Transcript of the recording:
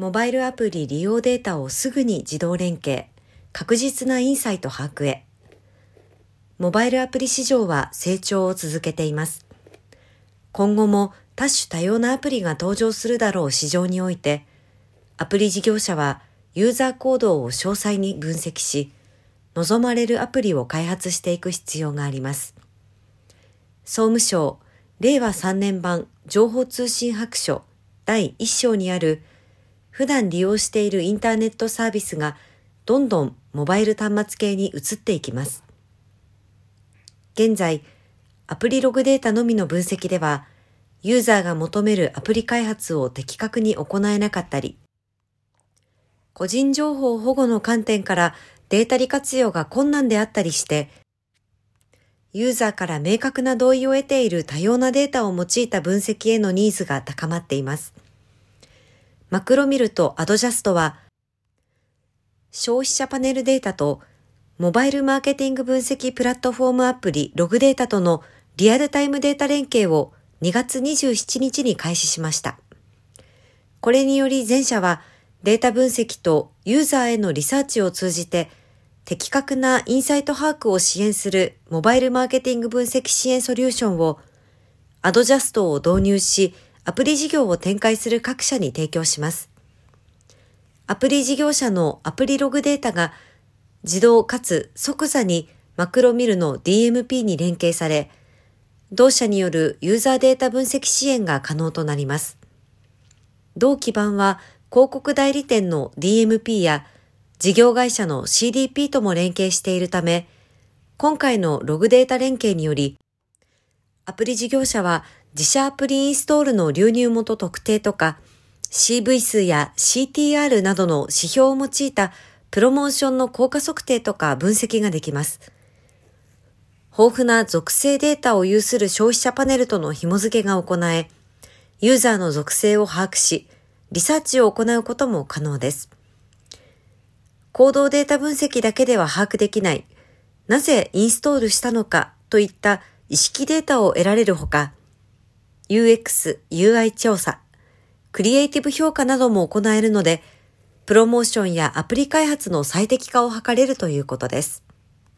モバイルアプリ利用データをすぐに自動連携、確実なインサイト把握へ。モバイルアプリ市場は成長を続けています。今後も多種多様なアプリが登場するだろう市場において、アプリ事業者はユーザー行動を詳細に分析し、望まれるアプリを開発していく必要があります。総務省令和3年版情報通信白書第1章にある普段利用しているインターネットサービスがどんどんモバイル端末系に移っていきます。現在、アプリログデータのみの分析では、ユーザーが求めるアプリ開発を的確に行えなかったり、個人情報保護の観点からデータ利活用が困難であったりして、ユーザーから明確な同意を得ている多様なデータを用いた分析へのニーズが高まっています。マクロミルとアドジャストは、消費者パネルデータとモバイルマーケティング分析プラットフォームアプリログデータとのリアルタイムデータ連携を2月27日に開始しました。これにより全社はデータ分析とユーザーへのリサーチを通じて的確なインサイト把握を支援するモバイルマーケティング分析支援ソリューションをアドジャストを導入しアプリ事業を展開する各社に提供します。アプリ事業者のアプリログデータが自動かつ即座にマクロミルの DMP に連携され、同社によるユーザーデータ分析支援が可能となります。同基盤は広告代理店の DMP や事業会社の CDP とも連携しているため、今回のログデータ連携により、アプリ事業者は自社アプリインストールの流入元特定とか、CV 数や CTR などの指標を用いたプロモーションの効果測定とか分析ができます。豊富な属性データを有する消費者パネルとの紐付けが行え、ユーザーの属性を把握し、リサーチを行うことも可能です。行動データ分析だけでは把握できない、なぜインストールしたのかといった意識データを得られるほか、UX、UI 調査、クリエイティブ評価なども行えるので、プロモーションやアプリ開発の最適化を図れるということです。